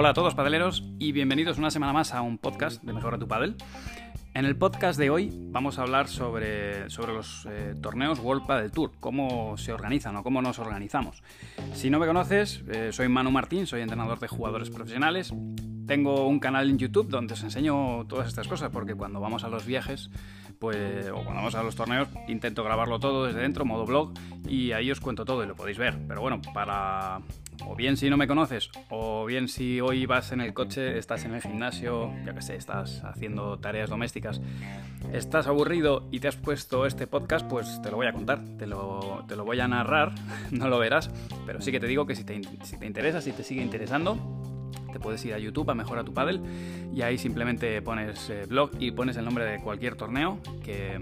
Hola a todos padeleros y bienvenidos una semana más a un podcast de Mejora tu Padel. En el podcast de hoy vamos a hablar sobre, sobre los eh, torneos World Padel Tour, cómo se organizan o cómo nos organizamos. Si no me conoces, eh, soy Manu Martín, soy entrenador de jugadores profesionales. Tengo un canal en YouTube donde os enseño todas estas cosas porque cuando vamos a los viajes pues, o cuando vamos a los torneos, intento grabarlo todo desde dentro, modo blog, y ahí os cuento todo y lo podéis ver. Pero bueno, para. O bien si no me conoces, o bien si hoy vas en el coche, estás en el gimnasio, ya que sé, estás haciendo tareas domésticas, estás aburrido y te has puesto este podcast, pues te lo voy a contar, te lo, te lo voy a narrar, no lo verás, pero sí que te digo que si te, si te interesa, si te sigue interesando, te puedes ir a YouTube a Mejora tu Paddle y ahí simplemente pones eh, blog y pones el nombre de cualquier torneo que,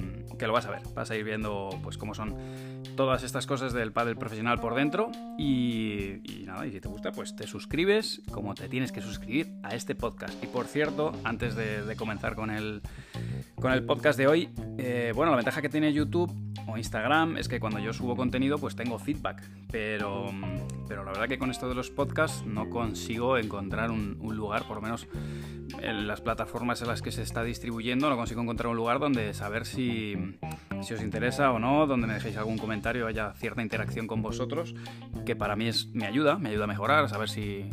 lo vas a ver. Vas a ir viendo pues cómo son todas estas cosas del paddle profesional por dentro y, nada, y si te gusta pues te suscribes como te tienes que suscribir a este podcast. Y por cierto, antes de, comenzar con el, con el podcast de hoy, eh, bueno, la ventaja que tiene YouTube o Instagram es que cuando yo subo contenido pues tengo feedback, pero, pero verdad que con esto de los podcasts no consigo encontrar un, lugar, por lo menos en las plataformas en las que se está distribuyendo, no consigo encontrar un lugar donde saber si, si os interesa o no, donde me dejéis algún comentario, haya cierta interacción con vosotros, que para mí es, me ayuda, me ayuda a mejorar, a saber si...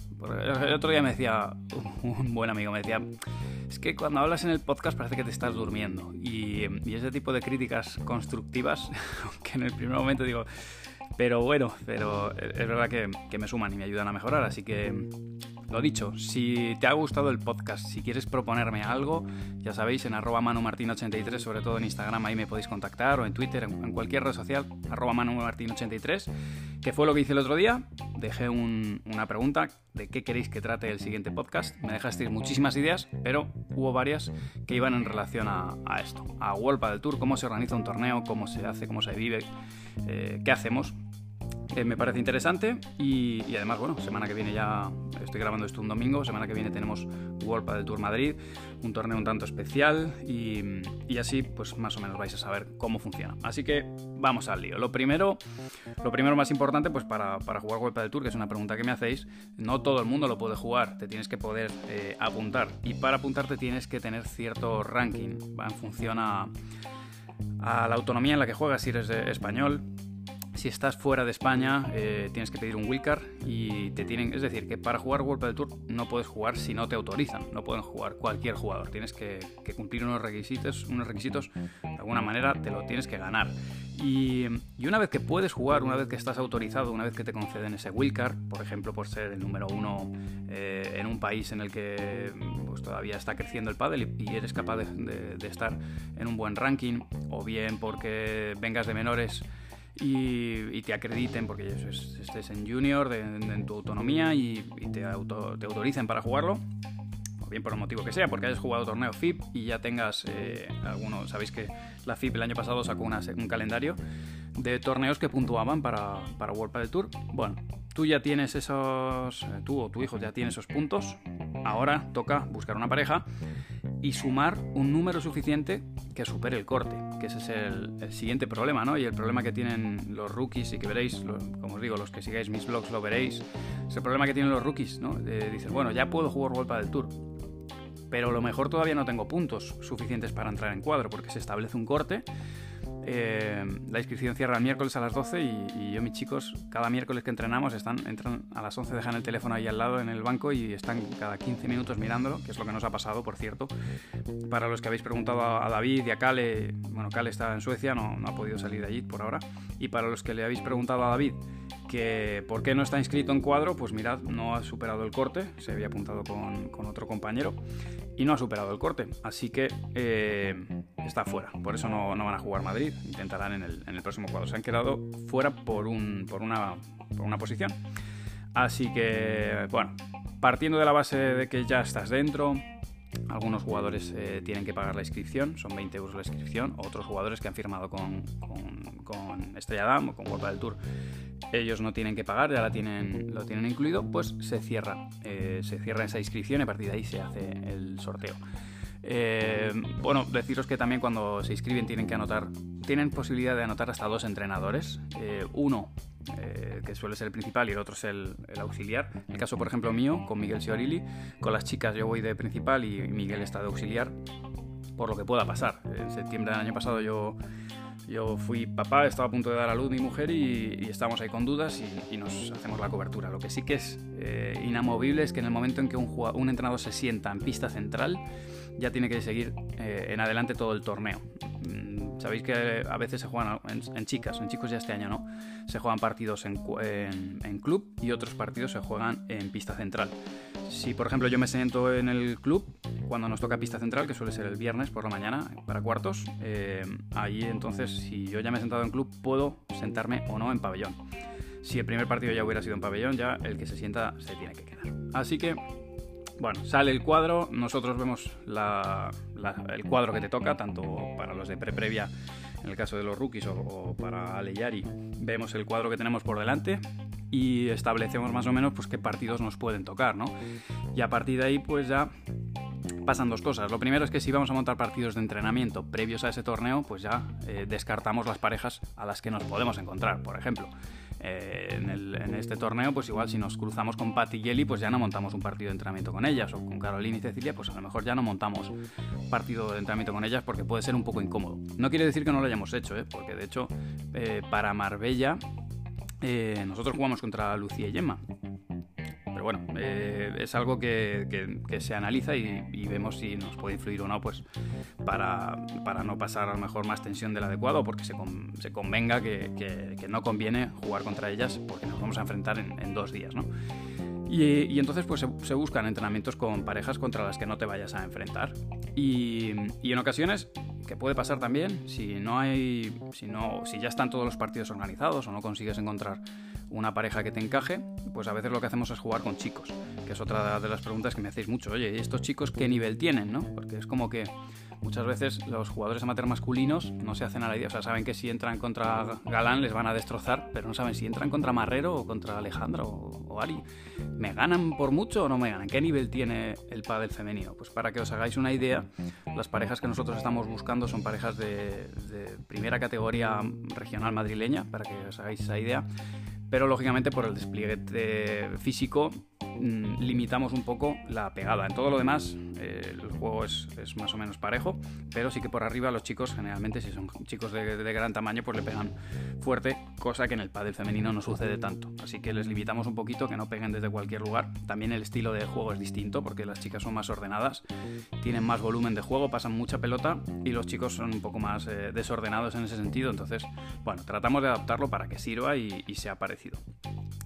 El otro día me decía, un buen amigo me decía, es que cuando hablas en el podcast parece que te estás durmiendo. Y, ese tipo de críticas constructivas, que en el primer momento digo, pero bueno, pero es verdad que, que, me suman y me ayudan a mejorar. Así que, lo dicho, si te ha gustado el podcast, si quieres proponerme algo, ya sabéis, en arroba manumartin83, sobre todo en Instagram, ahí me podéis contactar, o en Twitter, en, cualquier red social, arroba manumartin83, que fue lo que hice el otro día. Dejé una pregunta de qué queréis que trate el siguiente podcast. Me dejasteis muchísimas ideas, pero hubo varias que iban en relación a, esto, a World del Tour, cómo se organiza un torneo, cómo se hace, cómo se vive, eh, qué hacemos me parece interesante y, además, bueno, semana que viene ya estoy grabando esto un domingo, semana que viene tenemos World del Tour Madrid, un torneo un tanto especial y, así pues más o menos vais a saber cómo funciona. Así que vamos al lío. Lo primero, lo primero más importante pues para, jugar World del Tour, que es una pregunta que me hacéis, no todo el mundo lo puede jugar, te tienes que poder eh, apuntar y para apuntarte tienes que tener cierto ranking, va en función a, a la autonomía en la que juegas, si eres español si estás fuera de España, eh, tienes que pedir un wildcard y te tienen. Es decir, que para jugar World del Tour no puedes jugar si no te autorizan. No pueden jugar cualquier jugador. Tienes que, cumplir unos requisitos, unos requisitos. De alguna manera te lo tienes que ganar. Y, una vez que puedes jugar, una vez que estás autorizado, una vez que te conceden ese wildcard, por ejemplo, por ser el número uno eh, en un país en el que pues, todavía está creciendo el pádel y, eres capaz de, de estar en un buen ranking, o bien porque vengas de menores y, te acrediten, porque estés en junior, en tu autonomía y, te, auto, autoricen para jugarlo. O bien por el motivo que sea, porque hayas jugado torneo FIP y ya tengas eh, alguno, sabéis que la FIP el año pasado sacó un calendario de torneos que puntuaban para, para World Padel Tour. Bueno, tú ya tienes esos, eh, tú o tu hijo ya tiene esos puntos, ahora toca buscar una pareja y sumar un número suficiente que supere el corte, que ese es el, siguiente problema, ¿no? Y el problema que tienen los rookies y que veréis, como os digo, los que sigáis mis blogs lo veréis, es el problema que tienen los rookies, ¿no? dices, bueno, ya puedo jugar World del Tour, pero a lo mejor todavía no tengo puntos suficientes para entrar en cuadro, porque se establece un corte eh, la inscripción cierra el miércoles a las 12 y, yo, mis chicos, cada miércoles que entrenamos, están, entran a las 11, dejan el teléfono ahí al lado en el banco y están cada 15 minutos mirándolo, que es lo que nos ha pasado, por cierto. Para los que habéis preguntado a, David y a Kale, bueno, Kale está en Suecia, no, ha podido salir de allí por ahora. Y para los que le habéis preguntado a David que por qué no está inscrito en cuadro, pues mirad, no ha superado el corte, se había apuntado con, otro compañero y no ha superado el corte, así que eh, está fuera, por eso no, van a jugar Madrid, intentarán en el, próximo cuadro, se han quedado fuera por, un, por, una, por una posición. Así que, bueno, partiendo de la base de que ya estás dentro, algunos jugadores eh, tienen que pagar la inscripción, son 20 euros la inscripción. Otros jugadores que han firmado con, con, con Estrella Damm o con World del Tour ellos no tienen que pagar, ya la tienen, lo tienen incluido, pues se cierra, eh, se cierra esa inscripción y a partir de ahí se hace el sorteo. Eh, bueno, deciros que también cuando se inscriben tienen que anotar, tienen posibilidad de anotar hasta dos entrenadores. Eh, uno eh, que suele ser el principal y el otro es el, auxiliar. En el caso, por ejemplo, mío, con Miguel Siorilli, con las chicas yo voy de principal y Miguel está de auxiliar, por lo que pueda pasar. En septiembre del año pasado yo yo fui papá, estaba a punto de dar a luz mi mujer y, estábamos ahí con dudas y, nos hacemos la cobertura. Lo que sí que es eh, inamovible es que en el momento en que un, un, entrenador se sienta en pista central, ya tiene que seguir eh, en adelante todo el torneo. Mm, sabéis que a veces se juegan en, chicas, en chicos ya este año no, se juegan partidos en, club y otros partidos se juegan en pista central. Si por ejemplo yo me siento en el club, cuando nos toca pista central, que suele ser el viernes por la mañana para cuartos, eh, ahí entonces si yo ya me he sentado en club puedo sentarme o no en pabellón. Si el primer partido ya hubiera sido en pabellón, ya el que se sienta se tiene que quedar. Así que, bueno, sale el cuadro, nosotros vemos el cuadro que te toca, tanto para los de pre-previa en el caso de los rookies o, para Aleyari, vemos el cuadro que tenemos por delante y establecemos más o menos pues qué partidos nos pueden tocar, ¿no? Y a partir de ahí pues ya pasan dos cosas. Lo primero es que si vamos a montar partidos de entrenamiento previos a ese torneo, pues ya eh, descartamos las parejas a las que nos podemos encontrar. Por ejemplo, eh, en, este torneo, pues igual si nos cruzamos con Pat y Jelly, pues ya no montamos un partido de entrenamiento con ellas, o con Carolina y Cecilia, pues a lo mejor ya no montamos partido de entrenamiento con ellas porque puede ser un poco incómodo. No quiere decir que no lo hayamos hecho, ¿eh? porque de hecho para Marbella nosotros jugamos contra Lucía y Gemma bueno, eh, es algo que, se analiza y, vemos si nos puede influir o no, pues para, no pasar a lo mejor más tensión del adecuado, porque se, convenga que, no conviene jugar contra ellas porque nos vamos a enfrentar en, dos días, ¿no? Y, entonces pues se, buscan entrenamientos con parejas contra las que no te vayas a enfrentar. Y, en ocasiones, que puede pasar también, si no hay, si no, si ya están todos los partidos organizados o no consigues encontrar una pareja que te encaje, pues a veces lo que hacemos es jugar con chicos, que es otra de las preguntas que me hacéis mucho. Oye, ¿y estos chicos qué nivel tienen? ¿no? Porque es como que muchas veces los jugadores amateur masculinos no se hacen a la idea, o sea, saben que si entran contra Galán les van a destrozar, pero no saben si entran contra Marrero o contra Alejandro o, Ari. ¿Me ganan por mucho o no me ganan? ¿Qué nivel tiene el pádel femenino? Pues para que os hagáis una idea, las parejas que nosotros estamos buscando son parejas de, de primera categoría regional madrileña, para que os hagáis esa idea pero lógicamente por el despliegue físico Mm, limitamos un poco la pegada. En todo lo demás, eh, el juego es, más o menos parejo, pero sí que por arriba los chicos, generalmente, si son chicos de, gran tamaño, pues le pegan fuerte, cosa que en el pádel femenino no sucede tanto. Así que les limitamos un poquito, que no peguen desde cualquier lugar. También el estilo de juego es distinto, porque las chicas son más ordenadas, tienen más volumen de juego, pasan mucha pelota, y los chicos son un poco más eh, desordenados en ese sentido. Entonces, bueno, tratamos de adaptarlo para que sirva y sea parecido.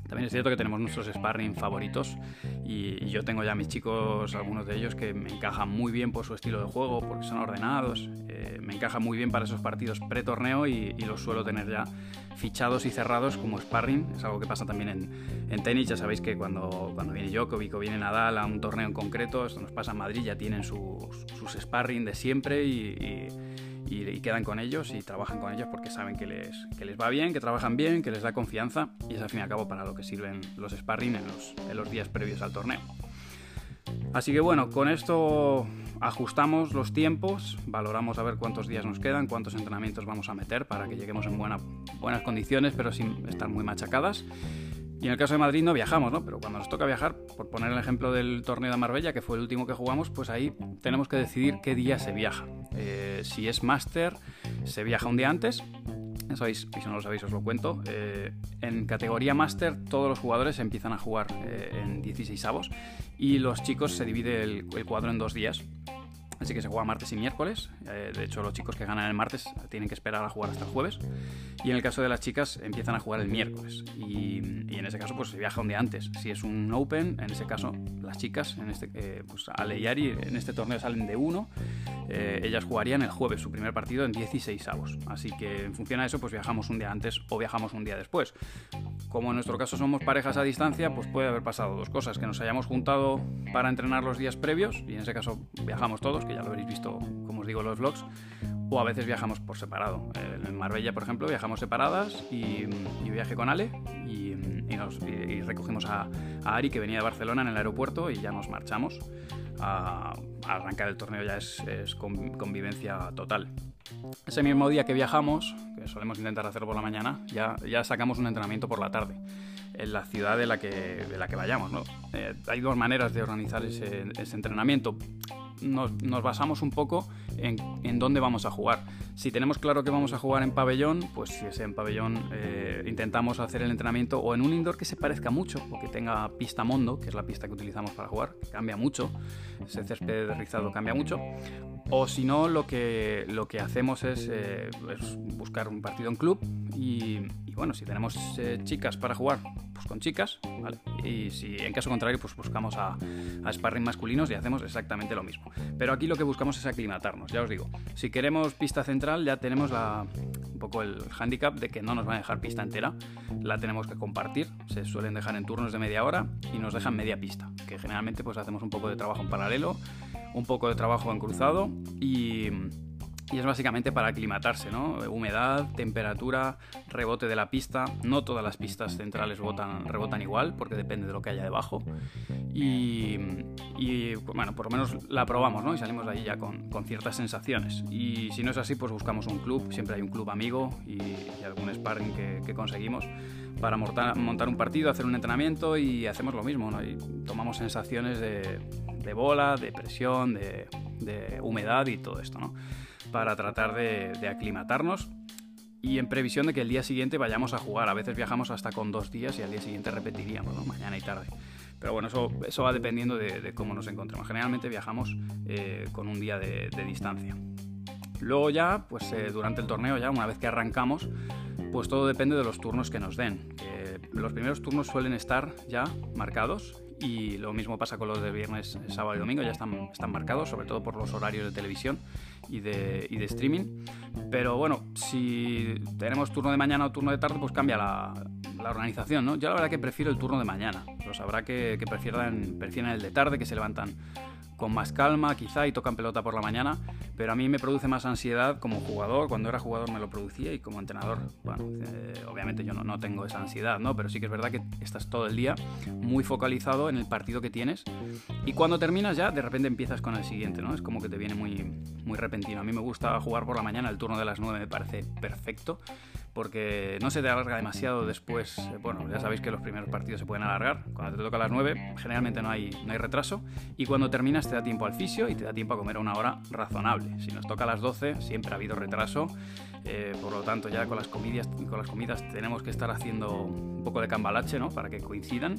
También es cierto que tenemos nuestros sparring favoritos y, yo tengo ya mis chicos, algunos de ellos que me encajan muy bien por su estilo de juego, porque son ordenados, eh, me encajan muy bien para esos partidos pre-torneo y, los suelo tener ya fichados y cerrados como sparring. Es algo que pasa también en, tenis, ya sabéis que cuando, cuando viene Djokovic o viene Nadal a un torneo en concreto, esto nos pasa en Madrid, ya tienen sus, sus sparring de siempre y, quedan con ellos y trabajan con ellos porque saben que les, que les va bien, que trabajan bien, que les da confianza y es al fin y al cabo para lo que sirven los sparring en los, en los días previos al torneo. Así que bueno, con esto ajustamos los tiempos, valoramos a ver cuántos días nos quedan, cuántos entrenamientos vamos a meter para que lleguemos en buena, buenas condiciones, pero sin estar muy machacadas. Y en el caso de Madrid no viajamos, ¿no? Pero cuando nos toca viajar, por poner el ejemplo del torneo de Marbella, que fue el último que jugamos, pues ahí tenemos que decidir qué día se viaja. Eh, si es máster, se viaja un día antes. Sabéis, y si no lo sabéis os lo cuento. Eh, en categoría máster todos los jugadores empiezan a jugar eh, en 16 avos y los chicos se divide el cuadro en dos días. Así que se juega martes y miércoles. Eh, de hecho, los chicos que ganan el martes tienen que esperar a jugar hasta el jueves. Y en el caso de las chicas, empiezan a jugar el miércoles. Y, en ese caso, pues se viaja un día antes. Si es un Open, en ese caso, las chicas, en este, eh, pues Ale y Ari, en este torneo salen de uno. Eh, ellas jugarían el jueves su primer partido en 16 avos. Así que en función a eso, pues viajamos un día antes o viajamos un día después. Como en nuestro caso somos parejas a distancia, pues puede haber pasado dos cosas. Que nos hayamos juntado para entrenar los días previos, y en ese caso viajamos todos, que ya lo habréis visto, como os digo, los vlogs, o a veces viajamos por separado. En Marbella, por ejemplo, viajamos separadas y, viaje con Ale y, nos, recogimos a, Ari que venía de Barcelona en el aeropuerto y ya nos marchamos. A, arrancar el torneo ya es, convivencia total. Ese mismo día que viajamos, que solemos intentar hacerlo por la mañana, ya, ya sacamos un entrenamiento por la tarde en la ciudad de la que, de la que vayamos. ¿no? Eh, hay dos maneras de organizar ese, ese entrenamiento nos, basamos un poco en, en, dónde vamos a jugar. Si tenemos claro que vamos a jugar en pabellón, pues si es en pabellón eh, intentamos hacer el entrenamiento o en un indoor que se parezca mucho o que tenga pista mondo, que es la pista que utilizamos para jugar, que cambia mucho, ese césped rizado cambia mucho. O si no, lo que, lo que hacemos es, eh, buscar un partido en club y, bueno, si tenemos eh, chicas para jugar, pues con chicas, ¿vale? Y si en caso contrario, pues buscamos a, a sparring masculinos y hacemos exactamente lo mismo. Pero aquí lo que buscamos es aclimatarnos, ya os digo. Si queremos pista central, ya tenemos un poco el handicap de que no nos van a dejar pista entera, la tenemos que compartir, se suelen dejar en turnos de media hora y nos dejan media pista, que generalmente pues hacemos un poco de trabajo en paralelo, un poco de trabajo en cruzado y y es básicamente para aclimatarse, ¿no? Humedad, temperatura, rebote de la pista. No todas las pistas centrales rebotan igual, porque depende de lo que haya debajo. Y, bueno, por lo menos la probamos, ¿no? Y salimos de ahí ya con, ciertas sensaciones. Y si no es así, pues buscamos un club. Siempre hay un club amigo y, algún sparring que, conseguimos para montar, montar, un partido, hacer un entrenamiento y hacemos lo mismo, ¿no? Y tomamos sensaciones de, bola, de presión, de, de humedad y todo esto, ¿no? Para tratar de, aclimatarnos y en previsión de que el día siguiente vayamos a jugar. A veces viajamos hasta con dos días y al día siguiente repetiríamos, mañana y tarde. Pero bueno, eso, eso va dependiendo de, cómo nos encontremos. Generalmente viajamos eh, con un día de, distancia. Luego ya, pues eh, durante el torneo, ya una vez que arrancamos, pues todo depende de los turnos que nos den. los primeros turnos suelen estar ya marcados y lo mismo pasa con los de viernes, sábado y domingo, ya están, están marcados, sobre todo por los horarios de televisión y de, y de streaming. Pero bueno, si tenemos turno de mañana o turno de tarde, pues cambia la, la organización, ¿no? Yo la verdad que prefiero el turno de mañana. Los habrá que, que prefieran, prefieren el de tarde, que se levantan con más calma quizá y tocan pelota por la mañana, pero a mí me produce más ansiedad como jugador, cuando era jugador me lo producía y como entrenador, bueno, eh, obviamente yo no, no, tengo esa ansiedad, ¿no? Pero sí que es verdad que estás todo el día muy focalizado en el partido que tienes y cuando terminas ya de repente empiezas con el siguiente, ¿no? Es como que te viene muy, muy repentino. A mí me gusta jugar por la mañana, el turno de las 9 me parece perfecto porque no se te alarga demasiado después. Eh, bueno, ya sabéis que los primeros partidos se pueden alargar. Cuando te toca a las 9, generalmente no hay, no hay retraso. Y cuando terminas, te da tiempo al fisio y te da tiempo a comer a una hora razonable. Si nos toca a las 12, siempre ha habido retraso. Eh, por lo tanto, ya con las, comidas, con las comidas tenemos que estar haciendo un poco de cambalache, ¿no? Para que coincidan.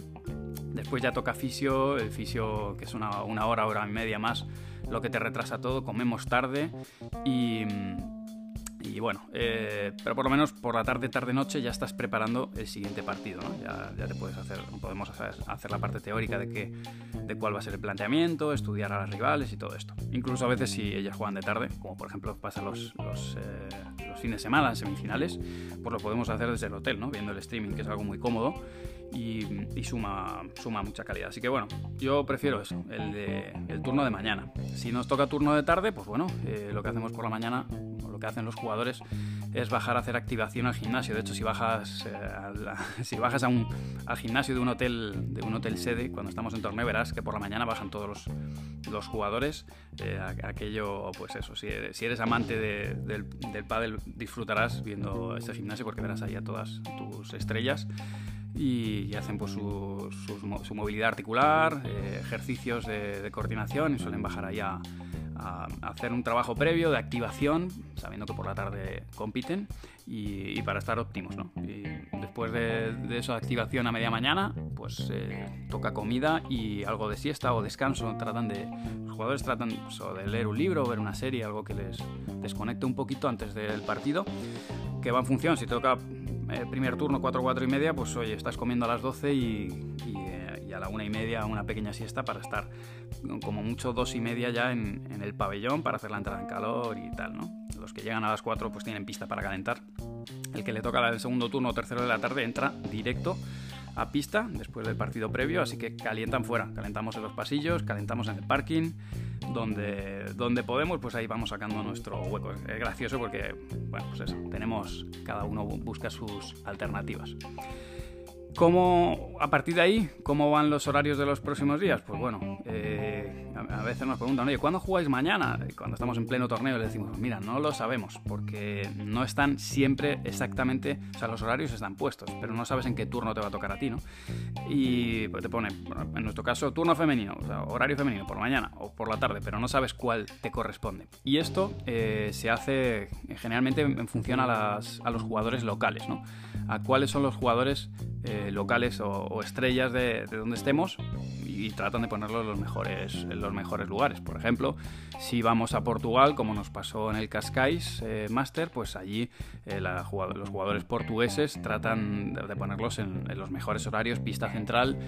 Después ya toca fisio, el fisio que es una, una hora, hora y media más, lo que te retrasa todo. Comemos tarde y y bueno, eh, pero por lo menos por la tarde, tarde, noche ya estás preparando el siguiente partido. Ya, te puedes hacer, podemos hacer, la parte teórica de, qué, de cuál va a ser el planteamiento, estudiar a las rivales y todo esto. Incluso a veces si ellas juegan de tarde, como por ejemplo pasa los, los, eh, fines de semana, semifinales, pues lo podemos hacer desde el hotel, ¿no? Viendo el streaming, que es algo muy cómodo y, suma, suma mucha calidad. Así que bueno, yo prefiero eso, el, de, el turno de mañana. Si nos toca turno de tarde, pues bueno, eh, lo que hacemos por la mañana, que hacen los jugadores, es bajar a hacer activación al gimnasio. De hecho, si bajas, eh, si bajas a un, al gimnasio de un hotel de un hotel sede, cuando estamos en torneo, verás que por la mañana bajan todos los, los jugadores. Eh, aquello, pues eso, si si eres amante del, del pádel, disfrutarás viendo este gimnasio porque verás ahí a todas tus estrellas y, hacen pues, su, su, movilidad articular, eh, ejercicios de, coordinación y suelen bajar ahí a, hacer un trabajo previo de activación, sabiendo que por la tarde compiten y, para estar óptimos. ¿no? Y después de, esa activación a media mañana, pues eh, toca comida y algo de siesta o descanso. Tratan de, los jugadores tratan pues, de leer un libro o ver una serie, algo que les desconecte un poquito antes del partido, que va en función, si toca eh, primer turno 4, 4 y media, pues oye, estás comiendo a las 12 y, eh, a la una y media una pequeña siesta para estar como mucho dos y media ya en, el pabellón para hacer la entrada en calor y tal, ¿no? Los que llegan a las 4 pues tienen pista para calentar. El que le toca el segundo turno o tercero de la tarde entra directo a pista después del partido previo, así que calientan fuera, calentamos en los pasillos, calentamos en el parking, donde, donde podemos, pues ahí vamos sacando nuestro hueco. Es gracioso porque, bueno, pues eso, tenemos, cada uno busca sus alternativas. ¿Cómo, a partir de ahí, cómo van los horarios de los próximos días? Pues bueno, eh, a, veces nos preguntan, oye, ¿cuándo jugáis mañana? Cuando estamos en pleno torneo le decimos, mira, no lo sabemos, porque no están siempre exactamente, o sea, los horarios están puestos, pero no sabes en qué turno te va a tocar a ti, ¿no? Y pues, te pone, en nuestro caso, turno femenino, o sea, horario femenino, por mañana o por la tarde, pero no sabes cuál te corresponde. Y esto eh, se hace generalmente en función a los jugadores locales, ¿no? A cuáles son los jugadores eh, locales o, estrellas de, donde estemos y tratan de ponerlos en los mejores, en los mejores lugares. Por ejemplo, si vamos a Portugal, como nos pasó en el Cascais eh, Master, pues allí eh, los jugadores portugueses tratan de, ponerlos en, los mejores horarios, pista central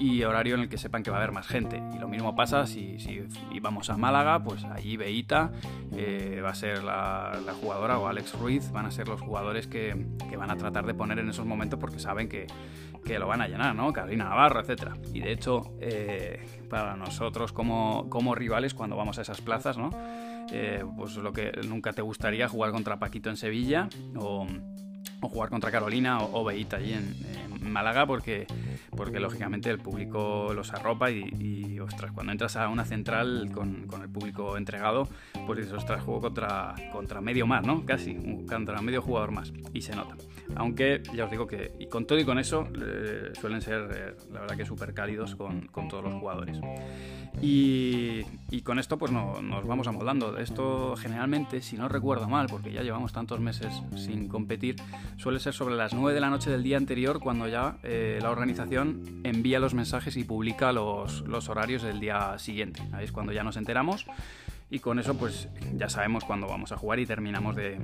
y horario en el que sepan que va a haber más gente. Y lo mismo pasa si, si vamos a Málaga, pues allí Beita va a ser la, jugadora o Alex Ruiz van a ser los jugadores que van a tratar de poner en esos momentos porque saben que, que lo van a llenar, ¿no? Carolina Navarro, etc. Y de hecho, eh, para nosotros como, como, rivales, cuando vamos a esas plazas, ¿no? Eh, pues lo que nunca te gustaría jugar contra Paquito en Sevilla o, jugar contra Carolina o, Beita allí en, Málaga porque, porque lógicamente el público los arropa y, ostras, cuando entras a una central con, con, el público entregado, pues dices, ostras, juego contra, contra medio más, ¿no? Casi, contra medio jugador más. Y se nota. Aunque ya os digo que y con todo y con eso eh, suelen ser, eh, la verdad que súper cálidos con, con, todos los jugadores. Y, y con esto pues no, nos vamos amoldando. Esto generalmente, si no recuerdo mal, porque ya llevamos tantos meses sin competir, suele ser sobre las 9 de la noche del día anterior cuando ya eh, la organización envía los mensajes y publica los, los horarios del día siguiente. Ahí es cuando ya nos enteramos y con eso pues ya sabemos cuándo vamos a jugar y terminamos de,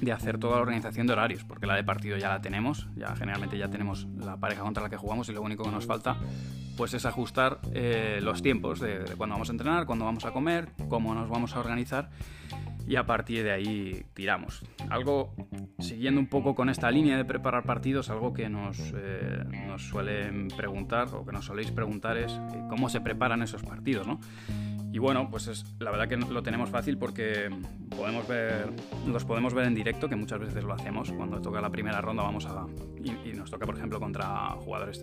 de, hacer toda la organización de horarios, porque la de partido ya la tenemos, ya generalmente ya tenemos la pareja contra la que jugamos y lo único que nos falta pues es ajustar eh, los tiempos de, de cuándo vamos a entrenar, cuándo vamos a comer, cómo nos vamos a organizar y a partir de ahí tiramos. Algo, siguiendo un poco con esta línea de preparar partidos, algo que nos, eh, nos suelen preguntar o que nos soléis preguntar es eh, cómo se preparan esos partidos, ¿no? Y bueno, pues es, la verdad que lo tenemos fácil porque podemos ver, los podemos ver en directo, que muchas veces lo hacemos. Cuando toca la primera ronda vamos a... Y, nos toca, por ejemplo, contra jugadores,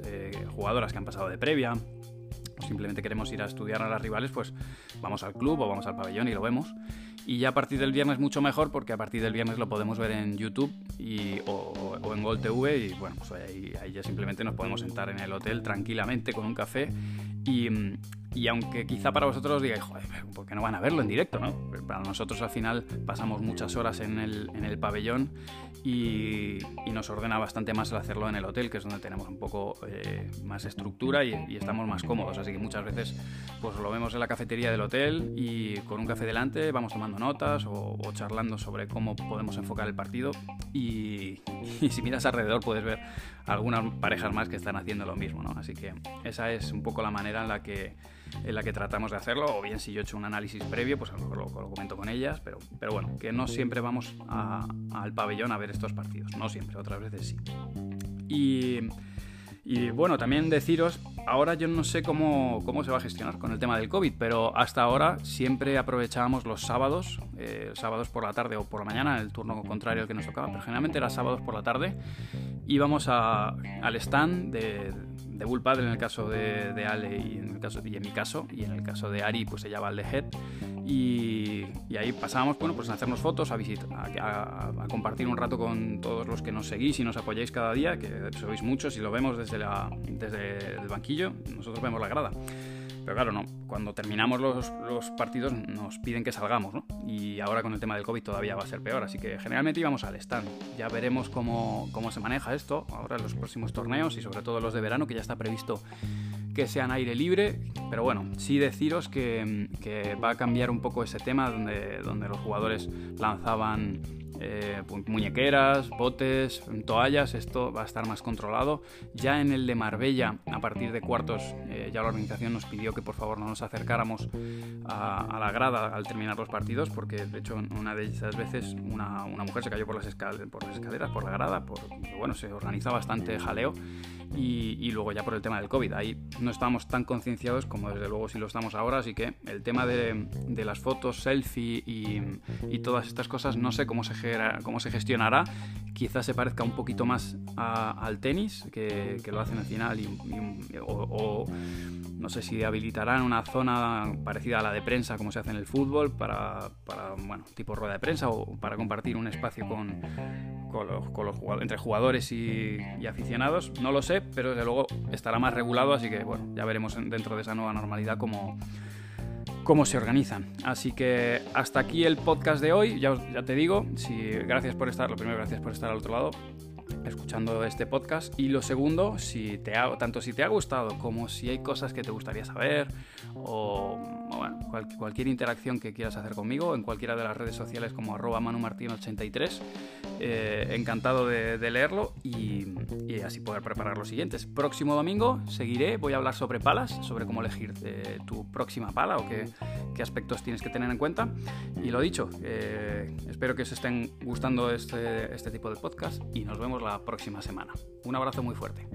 jugadoras que han pasado de previa, o simplemente queremos ir a estudiar a las rivales, pues vamos al club o vamos al pabellón y lo vemos. Y ya a partir del viernes mucho mejor porque a partir del viernes lo podemos ver en YouTube y, o, en Gol TV y bueno, pues ahí, ahí, ya simplemente nos podemos sentar en el hotel tranquilamente con un café y, y aunque quizá para vosotros digáis, joder, ¿por qué no van a verlo en directo? ¿no? Para nosotros al final pasamos muchas horas en el, en el pabellón y, y, nos ordena bastante más el hacerlo en el hotel, que es donde tenemos un poco eh, más estructura y, y, estamos más cómodos. Así que muchas veces pues lo vemos en la cafetería del hotel y con un café delante vamos tomando notas o, o charlando sobre cómo podemos enfocar el partido y, y, si miras alrededor puedes ver algunas parejas más que están haciendo lo mismo. ¿no? Así que esa es un poco la manera en la que en la que tratamos de hacerlo, o bien si yo he hecho un análisis previo, pues a lo mejor lo, comento con ellas, pero, pero bueno, que no siempre vamos al pabellón a ver estos partidos, no siempre, otras veces sí. Y, y bueno, también deciros, ahora yo no sé cómo, cómo, se va a gestionar con el tema del COVID, pero hasta ahora siempre aprovechábamos los sábados, eh, sábados por la tarde o por la mañana, el turno contrario al que nos tocaba, pero generalmente era sábados por la tarde, íbamos a, al stand de, de Bull Paddle en el caso de, de, Ale y en, el caso, y en mi caso, y en el caso de Ari pues ella va al de Head, y, y, ahí pasábamos bueno, pues a hacernos fotos, a, visitar, a, a, compartir un rato con todos los que nos seguís y nos apoyáis cada día, que sois muchos y lo vemos desde, la, desde el banquillo, nosotros vemos la grada. Pero claro, no. Cuando terminamos los, partidos nos piden que salgamos, ¿no? Y ahora con el tema del COVID todavía va a ser peor. Así que generalmente íbamos al stand. Ya veremos cómo, cómo se maneja esto ahora en los próximos torneos y sobre todo los de verano, que ya está previsto que sean aire libre. Pero bueno, sí deciros que, que va a cambiar un poco ese tema donde, donde los jugadores lanzaban eh, muñequeras, botes, toallas, esto va a estar más controlado. Ya en el de Marbella, a partir de cuartos, eh, ya la organización nos pidió que por favor no nos acercáramos a, la grada al terminar los partidos, porque de hecho una de esas veces una, una mujer se cayó por las, escal por las escaleras, por la grada, por, bueno, se organiza bastante jaleo. Y, y, luego ya por el tema del COVID. Ahí no estábamos tan concienciados como desde luego si lo estamos ahora, así que el tema de, las fotos, selfie y, y, todas estas cosas no sé cómo se cómo se gestionará quizás se parezca un poquito más al tenis, que, lo hacen al final, o, no sé si habilitarán una zona parecida a la de prensa, como se hace en el fútbol, para, bueno, tipo rueda de prensa o para compartir un espacio con, los, jugadores, entre jugadores y, aficionados. No lo sé, pero desde luego estará más regulado, así que bueno, ya veremos dentro de esa nueva normalidad cómo cómo se organizan. Así que hasta aquí el podcast de hoy. Ya, ya te digo, si, gracias por estar, lo primero, gracias por estar al otro lado escuchando este podcast y lo segundo si te ha, tanto si te ha gustado como si hay cosas que te gustaría saber o, bueno, cualquier interacción que quieras hacer conmigo en cualquiera de las redes sociales como arroba manumartin83 eh, encantado de, leerlo y, así poder preparar los siguientes próximo domingo seguiré voy a hablar sobre palas sobre cómo elegir eh, tu próxima pala o qué, qué, aspectos tienes que tener en cuenta y lo dicho eh, espero que os estén gustando este, este tipo de podcast y nos vemos la próxima semana. Un abrazo muy fuerte.